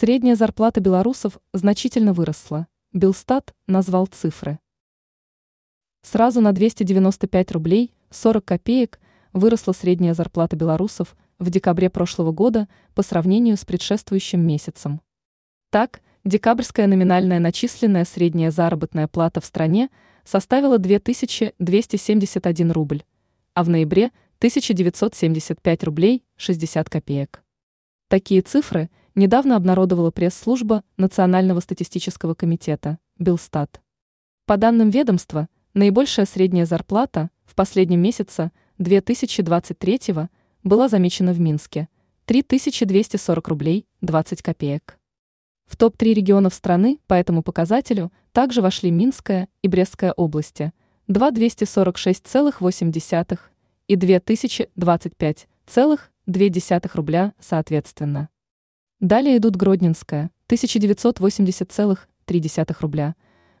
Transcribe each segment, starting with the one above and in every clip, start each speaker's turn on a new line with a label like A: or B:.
A: Средняя зарплата белорусов значительно выросла. Белстат назвал цифры. Сразу на 295 рублей 40 копеек выросла средняя зарплата белорусов в декабре прошлого года по сравнению с предшествующим месяцем. Так, декабрьская номинальная начисленная средняя заработная плата в стране составила 2271 рубль, а в ноябре 1975 рублей 60 копеек. Такие цифры недавно обнародовала пресс-служба Национального статистического комитета Белстат. По данным ведомства, наибольшая средняя зарплата в последнем месяце 2023 была замечена в Минске – 3240 рублей 20 копеек. В топ-3 регионов страны по этому показателю также вошли Минская и Брестская области – 2246,8 и 2025,2 рубля соответственно. Далее идут Гродненская, 1980,3 рубля,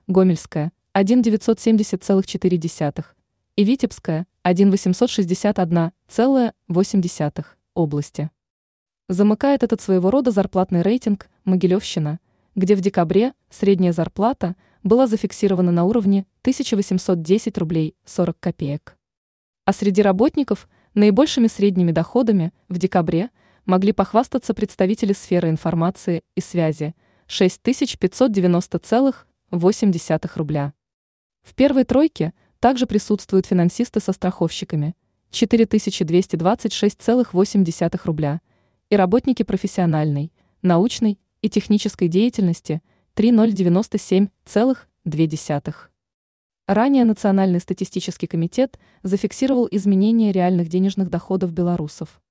A: Гомельская, 1970,4 и Витебская, 1861,8 области. Замыкает этот своего рода зарплатный рейтинг Могилевщина, где в декабре средняя зарплата была зафиксирована на уровне 1810 рублей 40 копеек. А среди работников наибольшими средними доходами в декабре – могли похвастаться представители сферы информации и связи – 6590,8 рубля. В первой тройке также присутствуют финансисты со страховщиками – 4226,8 рубля и работники профессиональной, научной и технической деятельности – 3097,2. Ранее Национальный статистический комитет зафиксировал изменение реальных денежных доходов белорусов.